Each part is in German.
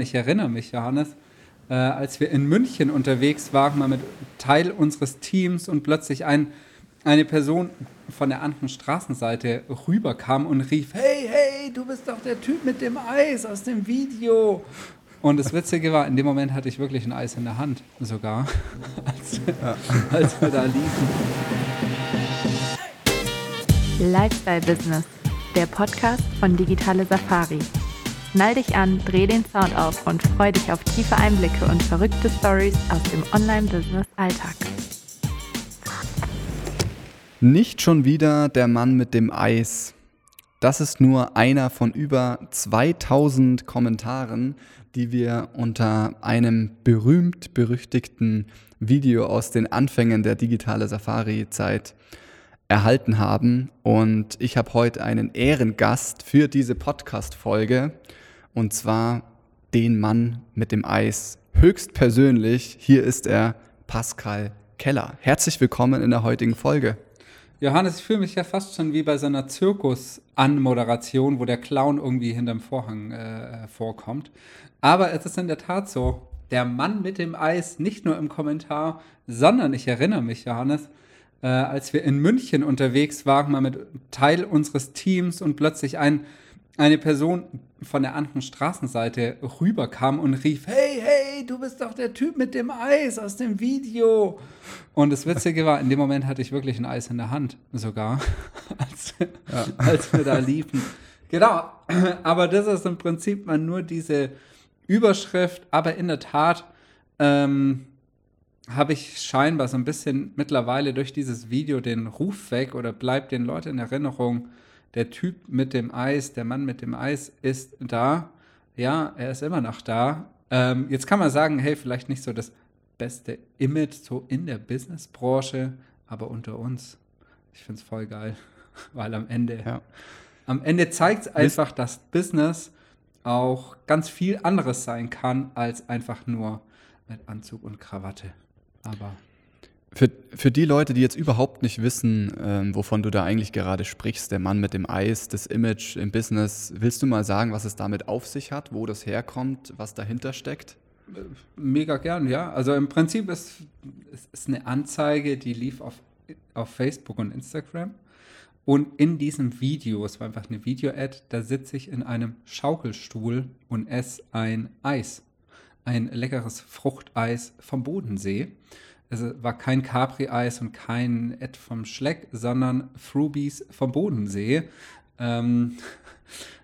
Ich erinnere mich, Johannes, äh, als wir in München unterwegs waren, mal mit Teil unseres Teams und plötzlich ein, eine Person von der anderen Straßenseite rüberkam und rief, hey, hey, du bist doch der Typ mit dem Eis aus dem Video. Und das Witzige war, in dem Moment hatte ich wirklich ein Eis in der Hand, sogar, als, ja. als wir da liefen. Lifestyle Business, der Podcast von Digitale Safari. Schnall dich an, dreh den Sound auf und freu dich auf tiefe Einblicke und verrückte Stories aus dem Online-Business-Alltag. Nicht schon wieder der Mann mit dem Eis. Das ist nur einer von über 2000 Kommentaren, die wir unter einem berühmt-berüchtigten Video aus den Anfängen der digitale Safari-Zeit erhalten haben. Und ich habe heute einen Ehrengast für diese Podcast-Folge und zwar den Mann mit dem Eis. Höchstpersönlich, hier ist er, Pascal Keller. Herzlich willkommen in der heutigen Folge. Johannes, ich fühle mich ja fast schon wie bei so einer Zirkus-Anmoderation, wo der Clown irgendwie hinterm Vorhang äh, vorkommt. Aber es ist in der Tat so, der Mann mit dem Eis, nicht nur im Kommentar, sondern ich erinnere mich, Johannes, äh, als wir in München unterwegs waren, mal mit Teil unseres Teams und plötzlich ein eine Person von der anderen Straßenseite rüberkam und rief, hey, hey, du bist doch der Typ mit dem Eis aus dem Video. Und das Witzige war, in dem Moment hatte ich wirklich ein Eis in der Hand, sogar, als, ja. als wir da liefen. Genau, aber das ist im Prinzip mal nur diese Überschrift, aber in der Tat ähm, habe ich scheinbar so ein bisschen mittlerweile durch dieses Video den Ruf weg oder bleibt den Leuten in Erinnerung, der Typ mit dem Eis, der Mann mit dem Eis ist da. Ja, er ist immer noch da. Ähm, jetzt kann man sagen, hey, vielleicht nicht so das beste Image so in der Businessbranche, aber unter uns. Ich finde es voll geil, weil am Ende, ja. am Ende zeigt es einfach, dass Business auch ganz viel anderes sein kann als einfach nur mit Anzug und Krawatte. Aber für, für die Leute, die jetzt überhaupt nicht wissen, ähm, wovon du da eigentlich gerade sprichst, der Mann mit dem Eis, das Image im Business, willst du mal sagen, was es damit auf sich hat, wo das herkommt, was dahinter steckt? Mega gern, ja. Also im Prinzip ist es eine Anzeige, die lief auf, auf Facebook und Instagram. Und in diesem Video, es war einfach eine Video-Ad, da sitze ich in einem Schaukelstuhl und esse ein Eis. Ein leckeres Fruchteis vom Bodensee es war kein Capri-Eis und kein Ed vom Schleck, sondern Frubies vom Bodensee. Ähm,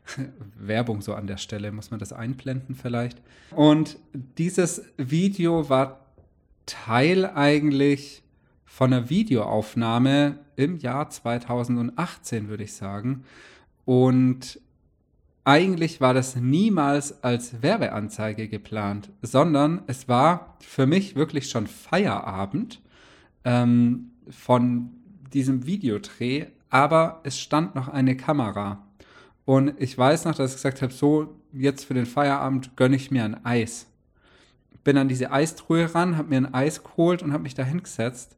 Werbung so an der Stelle, muss man das einblenden vielleicht. Und dieses Video war Teil eigentlich von einer Videoaufnahme im Jahr 2018, würde ich sagen. Und eigentlich war das niemals als Werbeanzeige geplant, sondern es war für mich wirklich schon Feierabend ähm, von diesem Videodreh, aber es stand noch eine Kamera. Und ich weiß noch, dass ich gesagt habe, so, jetzt für den Feierabend gönne ich mir ein Eis. Bin an diese Eistruhe ran, habe mir ein Eis geholt und habe mich da hingesetzt.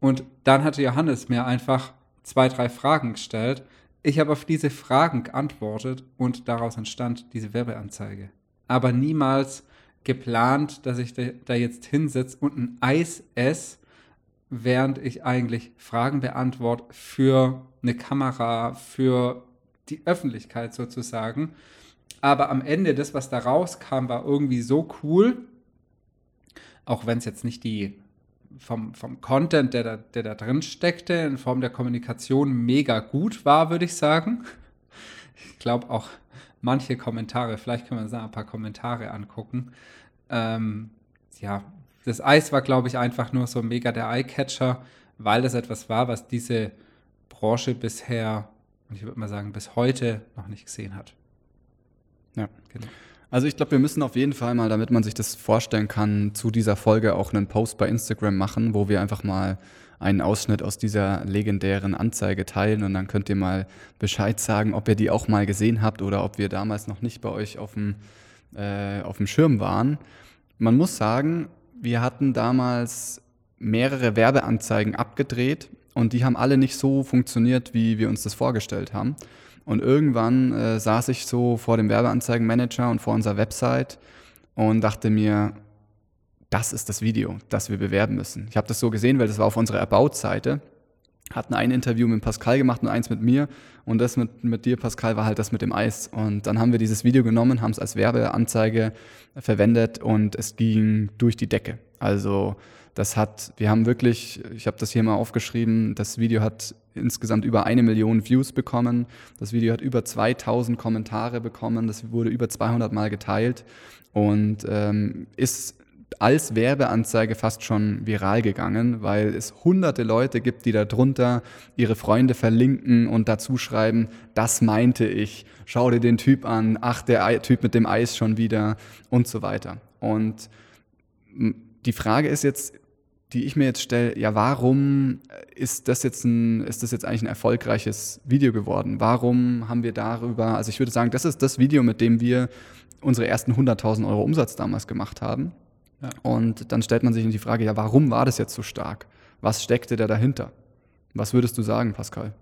Und dann hatte Johannes mir einfach zwei, drei Fragen gestellt ich habe auf diese Fragen geantwortet und daraus entstand diese Werbeanzeige. Aber niemals geplant, dass ich da jetzt hinsetze und ein Eis esse, während ich eigentlich Fragen beantworte für eine Kamera, für die Öffentlichkeit sozusagen. Aber am Ende, das, was da rauskam, war irgendwie so cool, auch wenn es jetzt nicht die vom, vom Content, der da, der da drin steckte, in Form der Kommunikation mega gut war, würde ich sagen. Ich glaube auch manche Kommentare, vielleicht können wir uns ein paar Kommentare angucken. Ähm, ja, das Eis war, glaube ich, einfach nur so mega der Eyecatcher, weil das etwas war, was diese Branche bisher, und ich würde mal sagen, bis heute noch nicht gesehen hat. Ja, genau. Also ich glaube, wir müssen auf jeden Fall mal, damit man sich das vorstellen kann, zu dieser Folge auch einen Post bei Instagram machen, wo wir einfach mal einen Ausschnitt aus dieser legendären Anzeige teilen und dann könnt ihr mal Bescheid sagen, ob ihr die auch mal gesehen habt oder ob wir damals noch nicht bei euch auf dem, äh, auf dem Schirm waren. Man muss sagen, wir hatten damals mehrere Werbeanzeigen abgedreht und die haben alle nicht so funktioniert, wie wir uns das vorgestellt haben. Und irgendwann äh, saß ich so vor dem Werbeanzeigenmanager und vor unserer Website und dachte mir, das ist das Video, das wir bewerben müssen. Ich habe das so gesehen, weil das war auf unserer About-Seite. Hatten ein Interview mit Pascal gemacht und eins mit mir. Und das mit, mit dir, Pascal, war halt das mit dem Eis. Und dann haben wir dieses Video genommen, haben es als Werbeanzeige verwendet und es ging durch die Decke. Also das hat, wir haben wirklich, ich habe das hier mal aufgeschrieben, das Video hat insgesamt über eine Million Views bekommen. Das Video hat über 2000 Kommentare bekommen. Das wurde über 200 Mal geteilt und ähm, ist als Werbeanzeige fast schon viral gegangen, weil es hunderte Leute gibt, die darunter ihre Freunde verlinken und dazu schreiben, das meinte ich, schau dir den Typ an, ach, der Typ mit dem Eis schon wieder und so weiter. Und die Frage ist jetzt, die ich mir jetzt stelle, ja, warum ist das jetzt ein, ist das jetzt eigentlich ein erfolgreiches Video geworden? Warum haben wir darüber, also ich würde sagen, das ist das Video, mit dem wir unsere ersten 100.000 Euro Umsatz damals gemacht haben. Ja. Und dann stellt man sich die Frage, ja, warum war das jetzt so stark? Was steckte da dahinter? Was würdest du sagen, Pascal?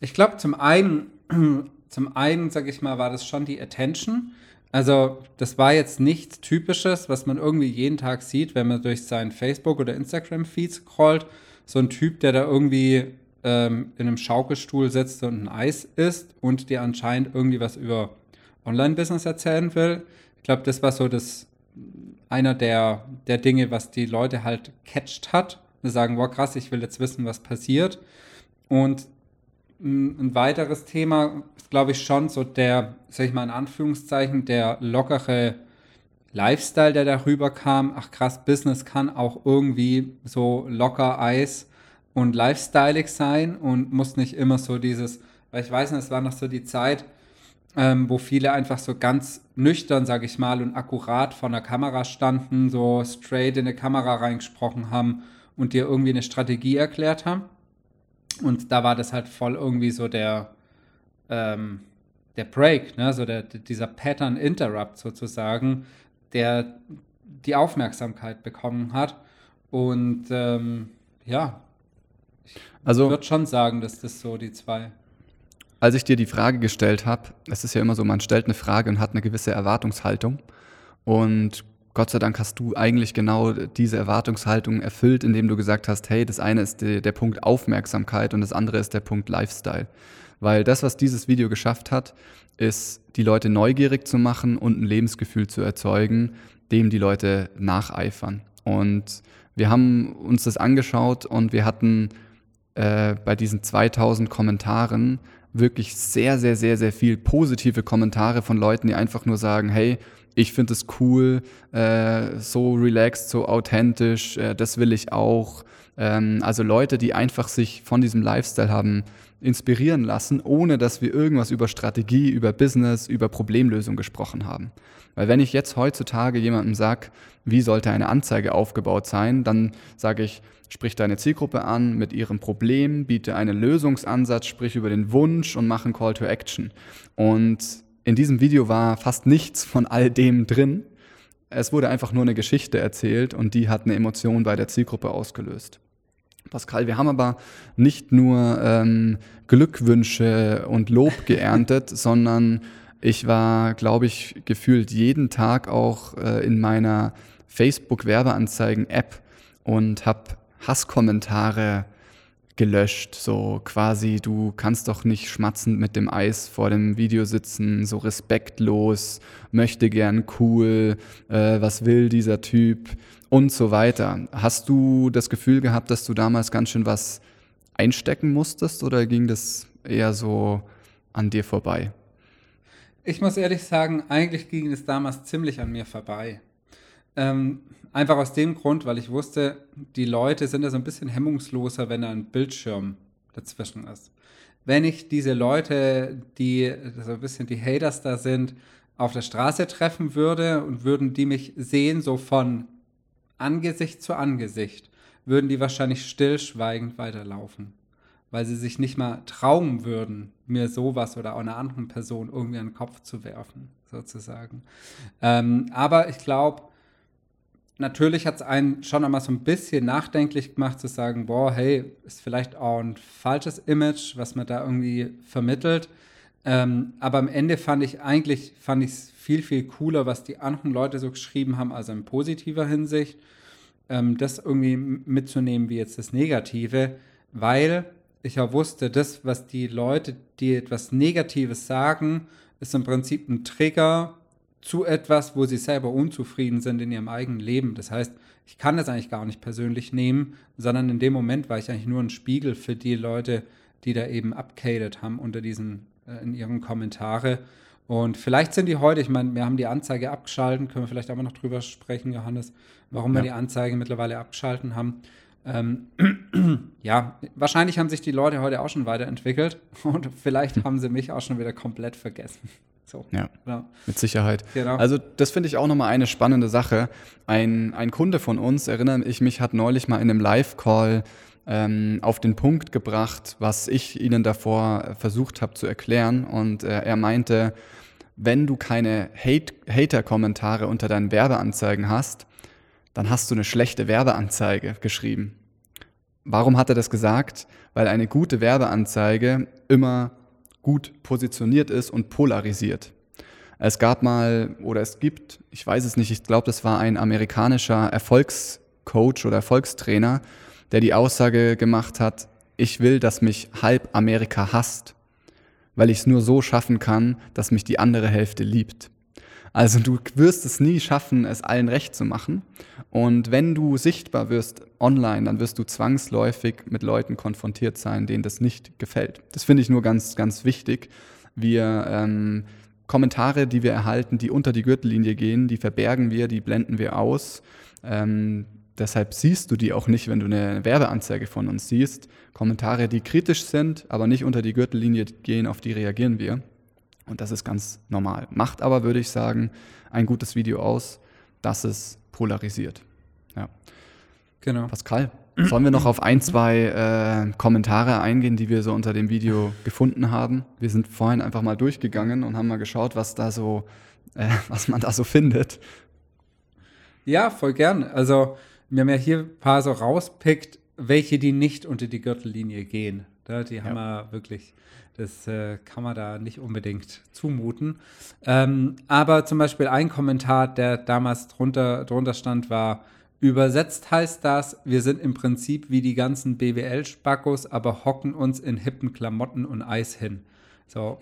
Ich glaube, zum einen, zum einen, sage ich mal, war das schon die Attention. Also das war jetzt nichts Typisches, was man irgendwie jeden Tag sieht, wenn man durch seinen Facebook- oder Instagram-Feed scrollt. So ein Typ, der da irgendwie ähm, in einem Schaukelstuhl sitzt und ein Eis isst und dir anscheinend irgendwie was über Online-Business erzählen will. Ich glaube, das war so das einer der, der Dinge, was die Leute halt catcht hat. Wir sagen, wow, krass, ich will jetzt wissen, was passiert. Und ein weiteres Thema ist, glaube ich, schon so der, sag ich mal in Anführungszeichen, der lockere Lifestyle, der darüber kam. Ach krass, Business kann auch irgendwie so locker Eis und lifestyleig sein und muss nicht immer so dieses, weil ich weiß nicht, es war noch so die Zeit, ähm, wo viele einfach so ganz nüchtern, sage ich mal, und akkurat vor der Kamera standen, so straight in eine Kamera reingesprochen haben und dir irgendwie eine Strategie erklärt haben. Und da war das halt voll irgendwie so der, ähm, der Break, ne? so der, dieser Pattern Interrupt sozusagen, der die Aufmerksamkeit bekommen hat. Und ähm, ja, ich also, würde schon sagen, dass das so die zwei. Als ich dir die Frage gestellt habe, es ist ja immer so, man stellt eine Frage und hat eine gewisse Erwartungshaltung. Und Gott sei Dank hast du eigentlich genau diese Erwartungshaltung erfüllt, indem du gesagt hast, hey, das eine ist die, der Punkt Aufmerksamkeit und das andere ist der Punkt Lifestyle. Weil das, was dieses Video geschafft hat, ist, die Leute neugierig zu machen und ein Lebensgefühl zu erzeugen, dem die Leute nacheifern. Und wir haben uns das angeschaut und wir hatten äh, bei diesen 2000 Kommentaren wirklich sehr, sehr, sehr, sehr viel positive Kommentare von Leuten, die einfach nur sagen, hey, ich finde es cool, äh, so relaxed, so authentisch, äh, das will ich auch. Ähm, also Leute, die einfach sich von diesem Lifestyle haben inspirieren lassen, ohne dass wir irgendwas über Strategie, über Business, über Problemlösung gesprochen haben. Weil wenn ich jetzt heutzutage jemandem sage, wie sollte eine Anzeige aufgebaut sein, dann sage ich, sprich deine Zielgruppe an mit ihrem Problem, biete einen Lösungsansatz, sprich über den Wunsch und mach einen Call to Action. Und in diesem Video war fast nichts von all dem drin. Es wurde einfach nur eine Geschichte erzählt und die hat eine Emotion bei der Zielgruppe ausgelöst. Pascal, wir haben aber nicht nur ähm, Glückwünsche und Lob geerntet, sondern ich war, glaube ich, gefühlt jeden Tag auch äh, in meiner Facebook-Werbeanzeigen-App und habe Hasskommentare gelöscht. So quasi, du kannst doch nicht schmatzend mit dem Eis vor dem Video sitzen, so respektlos, möchte gern cool, äh, was will dieser Typ und so weiter. Hast du das Gefühl gehabt, dass du damals ganz schön was einstecken musstest oder ging das eher so an dir vorbei? Ich muss ehrlich sagen, eigentlich ging es damals ziemlich an mir vorbei. Ähm, Einfach aus dem Grund, weil ich wusste, die Leute sind ja so ein bisschen hemmungsloser, wenn da ein Bildschirm dazwischen ist. Wenn ich diese Leute, die so ein bisschen die Haters da sind, auf der Straße treffen würde und würden die mich sehen, so von Angesicht zu Angesicht, würden die wahrscheinlich stillschweigend weiterlaufen, weil sie sich nicht mal trauen würden, mir sowas oder auch einer anderen Person irgendwie an den Kopf zu werfen, sozusagen. Ähm, aber ich glaube, natürlich hat es einen schon einmal so ein bisschen nachdenklich gemacht, zu sagen, boah, hey, ist vielleicht auch ein falsches Image, was man da irgendwie vermittelt. Ähm, aber am Ende fand ich eigentlich, fand ich es viel, viel cooler, was die anderen Leute so geschrieben haben, also in positiver Hinsicht, ähm, das irgendwie mitzunehmen wie jetzt das Negative, weil ich auch wusste, das, was die Leute, die etwas Negatives sagen, ist im Prinzip ein Trigger zu etwas, wo sie selber unzufrieden sind in ihrem eigenen Leben. Das heißt, ich kann das eigentlich gar nicht persönlich nehmen, sondern in dem Moment war ich eigentlich nur ein Spiegel für die Leute, die da eben abcadet haben unter diesen, äh, in ihren Kommentare. Und vielleicht sind die heute, ich meine, wir haben die Anzeige abgeschalten, können wir vielleicht aber noch drüber sprechen, Johannes, warum ja. wir die Anzeige mittlerweile abgeschalten haben. Ähm, ja, wahrscheinlich haben sich die Leute heute auch schon weiterentwickelt und vielleicht haben sie mich auch schon wieder komplett vergessen. So, ja, genau. mit Sicherheit. Genau. Also das finde ich auch nochmal eine spannende Sache. Ein, ein Kunde von uns, erinnere ich mich, hat neulich mal in einem Live-Call ähm, auf den Punkt gebracht, was ich Ihnen davor versucht habe zu erklären. Und äh, er meinte, wenn du keine Hate Hater-Kommentare unter deinen Werbeanzeigen hast, dann hast du eine schlechte Werbeanzeige geschrieben. Warum hat er das gesagt? Weil eine gute Werbeanzeige immer gut positioniert ist und polarisiert. Es gab mal oder es gibt, ich weiß es nicht, ich glaube, das war ein amerikanischer Erfolgscoach oder Erfolgstrainer, der die Aussage gemacht hat, ich will, dass mich halb Amerika hasst, weil ich es nur so schaffen kann, dass mich die andere Hälfte liebt. Also du wirst es nie schaffen, es allen recht zu machen. Und wenn du sichtbar wirst online, dann wirst du zwangsläufig mit Leuten konfrontiert sein, denen das nicht gefällt. Das finde ich nur ganz, ganz wichtig. Wir ähm, Kommentare, die wir erhalten, die unter die Gürtellinie gehen, die verbergen wir, die blenden wir aus. Ähm, deshalb siehst du die auch nicht, wenn du eine Werbeanzeige von uns siehst. Kommentare, die kritisch sind, aber nicht unter die Gürtellinie gehen, auf die reagieren wir. Und das ist ganz normal. Macht aber, würde ich sagen, ein gutes Video aus, dass es polarisiert. Ja. Genau. Pascal, sollen wir noch auf ein, zwei äh, Kommentare eingehen, die wir so unter dem Video gefunden haben? Wir sind vorhin einfach mal durchgegangen und haben mal geschaut, was da so, äh, was man da so findet. Ja, voll gern. Also, wir haben ja hier ein paar so rauspickt, welche die nicht unter die Gürtellinie gehen. Die haben ja. wir wirklich das äh, kann man da nicht unbedingt zumuten. Ähm, aber zum Beispiel ein Kommentar, der damals drunter, drunter stand, war, übersetzt heißt das, wir sind im Prinzip wie die ganzen BWL-Spackos, aber hocken uns in hippen Klamotten und Eis hin. So,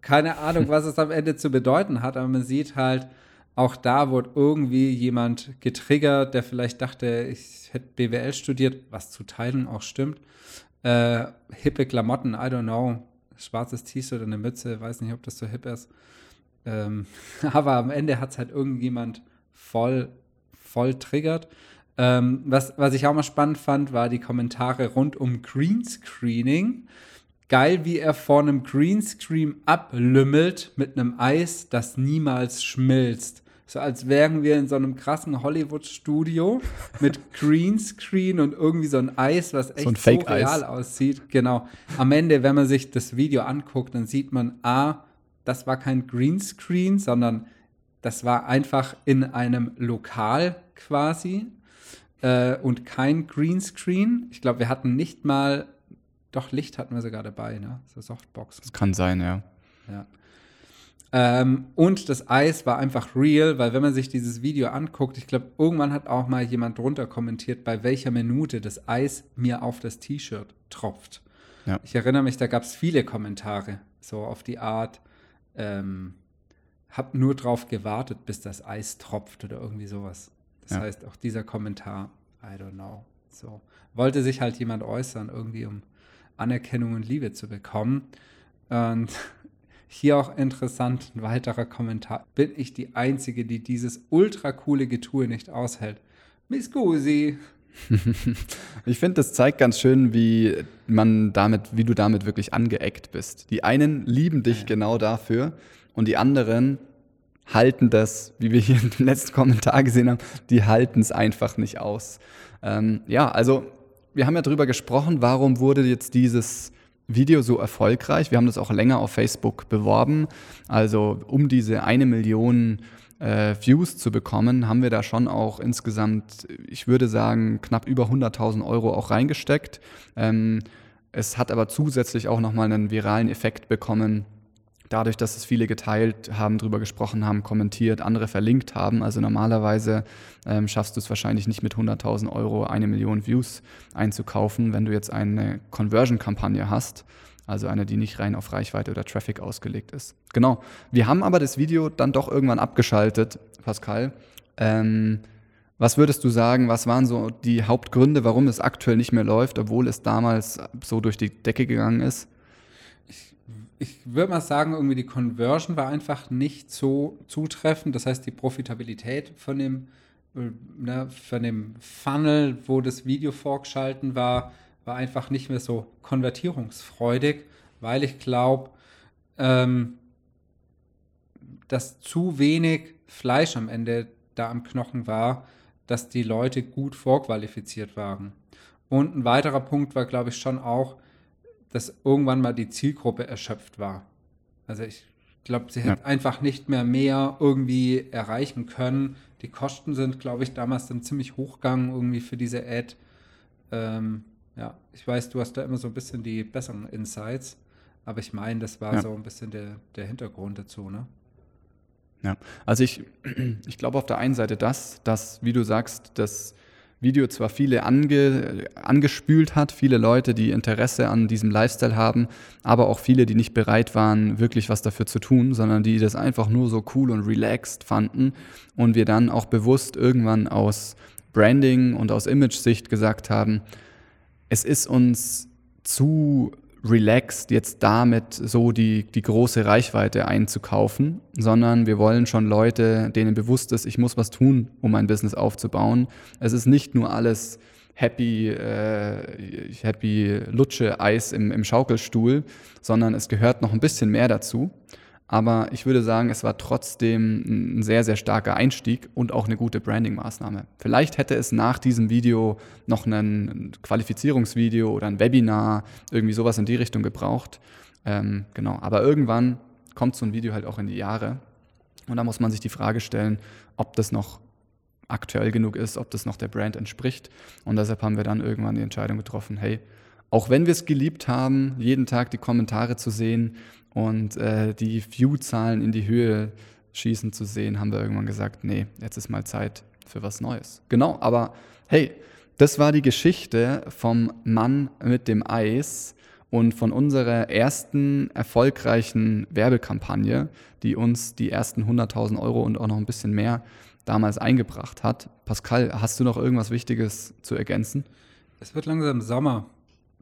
keine Ahnung, was es am Ende zu bedeuten hat, aber man sieht halt, auch da wurde irgendwie jemand getriggert, der vielleicht dachte, ich hätte BWL studiert, was zu teilen auch stimmt. Äh, hippe Klamotten, I don't know schwarzes T-Shirt und eine Mütze, weiß nicht, ob das so hip ist. Ähm, aber am Ende hat es halt irgendjemand voll, voll triggert. Ähm, was, was ich auch mal spannend fand, war die Kommentare rund um Greenscreening. Geil, wie er vor einem Greenscreen ablümmelt mit einem Eis, das niemals schmilzt. So als wären wir in so einem krassen Hollywood-Studio mit Greenscreen und irgendwie so ein Eis, was echt so, so real aussieht. Genau. Am Ende, wenn man sich das Video anguckt, dann sieht man, A, das war kein Greenscreen, sondern das war einfach in einem Lokal quasi äh, und kein Greenscreen. Ich glaube, wir hatten nicht mal, doch Licht hatten wir sogar dabei, ne? So Softbox. Das kann sein, ja. Ja. Ähm, und das Eis war einfach real, weil wenn man sich dieses Video anguckt, ich glaube, irgendwann hat auch mal jemand drunter kommentiert, bei welcher Minute das Eis mir auf das T-Shirt tropft. Ja. Ich erinnere mich, da gab es viele Kommentare, so auf die Art, ähm, hab nur drauf gewartet, bis das Eis tropft oder irgendwie sowas. Das ja. heißt, auch dieser Kommentar, I don't know. So. Wollte sich halt jemand äußern, irgendwie um Anerkennung und Liebe zu bekommen. Und hier auch interessant, ein weiterer Kommentar. Bin ich die Einzige, die dieses ultra coole Getue nicht aushält? Miss Gusi. ich finde, das zeigt ganz schön, wie man damit, wie du damit wirklich angeeckt bist. Die einen lieben dich ja. genau dafür und die anderen halten das, wie wir hier im letzten Kommentar gesehen haben, die halten es einfach nicht aus. Ähm, ja, also wir haben ja darüber gesprochen, warum wurde jetzt dieses Video so erfolgreich. Wir haben das auch länger auf Facebook beworben. Also um diese eine Million äh, Views zu bekommen, haben wir da schon auch insgesamt, ich würde sagen, knapp über 100.000 Euro auch reingesteckt. Ähm, es hat aber zusätzlich auch nochmal einen viralen Effekt bekommen, dadurch, dass es viele geteilt haben, drüber gesprochen haben, kommentiert, andere verlinkt haben. Also normalerweise ähm, schaffst du es wahrscheinlich nicht mit 100.000 Euro eine Million Views einzukaufen, wenn du jetzt eine Conversion-Kampagne hast. Also eine, die nicht rein auf Reichweite oder Traffic ausgelegt ist. Genau. Wir haben aber das Video dann doch irgendwann abgeschaltet, Pascal. Ähm, was würdest du sagen, was waren so die Hauptgründe, warum es aktuell nicht mehr läuft, obwohl es damals so durch die Decke gegangen ist? ich würde mal sagen, irgendwie die Conversion war einfach nicht so zutreffend. Das heißt, die Profitabilität von dem, äh, ne, von dem Funnel, wo das Video vorgeschalten war, war einfach nicht mehr so konvertierungsfreudig, weil ich glaube, ähm, dass zu wenig Fleisch am Ende da am Knochen war, dass die Leute gut vorqualifiziert waren. Und ein weiterer Punkt war, glaube ich, schon auch, dass irgendwann mal die Zielgruppe erschöpft war. Also ich glaube, sie ja. hat einfach nicht mehr mehr irgendwie erreichen können. Die Kosten sind, glaube ich, damals dann ziemlich hochgegangen irgendwie für diese Ad. Ähm, ja, ich weiß, du hast da immer so ein bisschen die besseren Insights, aber ich meine, das war ja. so ein bisschen der, der Hintergrund dazu, ne? Ja, also ich, ich glaube auf der einen Seite das, dass, wie du sagst, das Video zwar viele ange, angespült hat, viele Leute, die Interesse an diesem Lifestyle haben, aber auch viele, die nicht bereit waren, wirklich was dafür zu tun, sondern die das einfach nur so cool und relaxed fanden und wir dann auch bewusst irgendwann aus Branding und aus Image-Sicht gesagt haben, es ist uns zu relaxed, jetzt damit so die, die große Reichweite einzukaufen, sondern wir wollen schon Leute, denen bewusst ist, ich muss was tun, um mein Business aufzubauen. Es ist nicht nur alles happy, äh, happy Lutsche Eis im, im Schaukelstuhl, sondern es gehört noch ein bisschen mehr dazu. Aber ich würde sagen, es war trotzdem ein sehr, sehr starker Einstieg und auch eine gute Branding-Maßnahme. Vielleicht hätte es nach diesem Video noch ein Qualifizierungsvideo oder ein Webinar, irgendwie sowas in die Richtung gebraucht. Ähm, genau. Aber irgendwann kommt so ein Video halt auch in die Jahre. Und da muss man sich die Frage stellen, ob das noch aktuell genug ist, ob das noch der Brand entspricht. Und deshalb haben wir dann irgendwann die Entscheidung getroffen, hey, auch wenn wir es geliebt haben, jeden Tag die Kommentare zu sehen, und äh, die View-Zahlen in die Höhe schießen zu sehen, haben wir irgendwann gesagt, nee, jetzt ist mal Zeit für was Neues. Genau, aber hey, das war die Geschichte vom Mann mit dem Eis und von unserer ersten erfolgreichen Werbekampagne, die uns die ersten 100.000 Euro und auch noch ein bisschen mehr damals eingebracht hat. Pascal, hast du noch irgendwas Wichtiges zu ergänzen? Es wird langsam Sommer.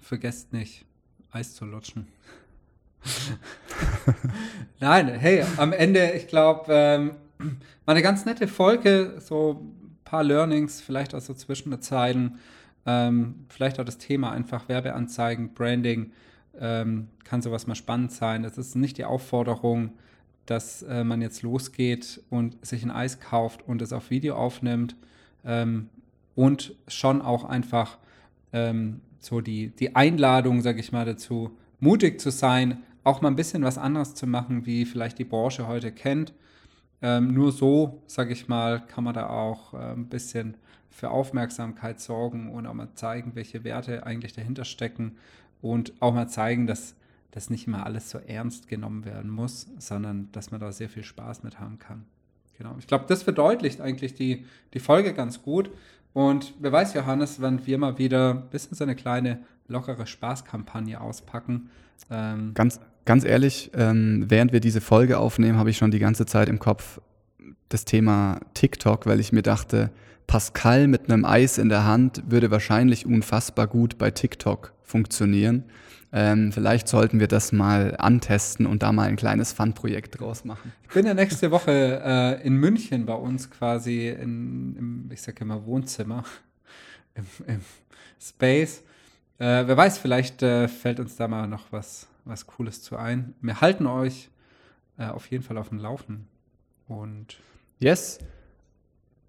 Vergesst nicht, Eis zu lutschen. Nein, hey, am Ende, ich glaube, ähm, war eine ganz nette Folge, so ein paar Learnings, vielleicht auch so zwischen den Zeilen, ähm, vielleicht auch das Thema einfach Werbeanzeigen, Branding, ähm, kann sowas mal spannend sein. Es ist nicht die Aufforderung, dass äh, man jetzt losgeht und sich ein Eis kauft und es auf Video aufnimmt ähm, und schon auch einfach ähm, so die, die Einladung, sage ich mal, dazu, mutig zu sein, auch mal ein bisschen was anderes zu machen, wie vielleicht die Branche heute kennt. Ähm, nur so, sage ich mal, kann man da auch äh, ein bisschen für Aufmerksamkeit sorgen und auch mal zeigen, welche Werte eigentlich dahinter stecken und auch mal zeigen, dass das nicht immer alles so ernst genommen werden muss, sondern dass man da sehr viel Spaß mit haben kann. Genau. Ich glaube, das verdeutlicht eigentlich die, die Folge ganz gut. Und wer weiß, Johannes, wenn wir mal wieder ein bisschen so eine kleine lockere Spaßkampagne auspacken. Ähm, ganz, ganz ehrlich, ähm, während wir diese Folge aufnehmen, habe ich schon die ganze Zeit im Kopf das Thema TikTok, weil ich mir dachte, Pascal mit einem Eis in der Hand würde wahrscheinlich unfassbar gut bei TikTok funktionieren. Ähm, vielleicht sollten wir das mal antesten und da mal ein kleines Fun-Projekt draus machen. Ich bin ja nächste Woche äh, in München bei uns quasi in, im, ich sage immer Wohnzimmer, im, im Space. Äh, wer weiß, vielleicht äh, fällt uns da mal noch was was Cooles zu ein. Wir halten euch äh, auf jeden Fall auf dem Laufen. Und yes.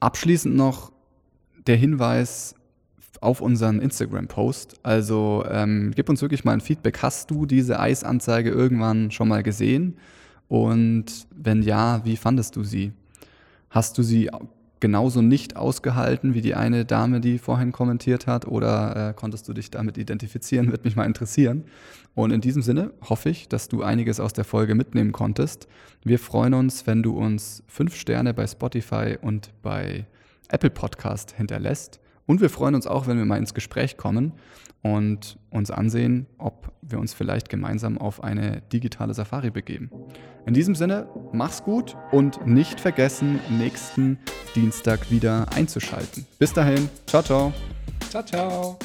Abschließend noch der Hinweis auf unseren Instagram-Post. Also ähm, gib uns wirklich mal ein Feedback. Hast du diese Eisanzeige irgendwann schon mal gesehen? Und wenn ja, wie fandest du sie? Hast du sie genauso nicht ausgehalten wie die eine Dame, die vorhin kommentiert hat? Oder äh, konntest du dich damit identifizieren? Würde mich mal interessieren. Und in diesem Sinne hoffe ich, dass du einiges aus der Folge mitnehmen konntest. Wir freuen uns, wenn du uns fünf Sterne bei Spotify und bei Apple Podcast hinterlässt. Und wir freuen uns auch, wenn wir mal ins Gespräch kommen und uns ansehen, ob wir uns vielleicht gemeinsam auf eine digitale Safari begeben. In diesem Sinne, mach's gut und nicht vergessen, nächsten Dienstag wieder einzuschalten. Bis dahin, ciao, ciao. Ciao, ciao.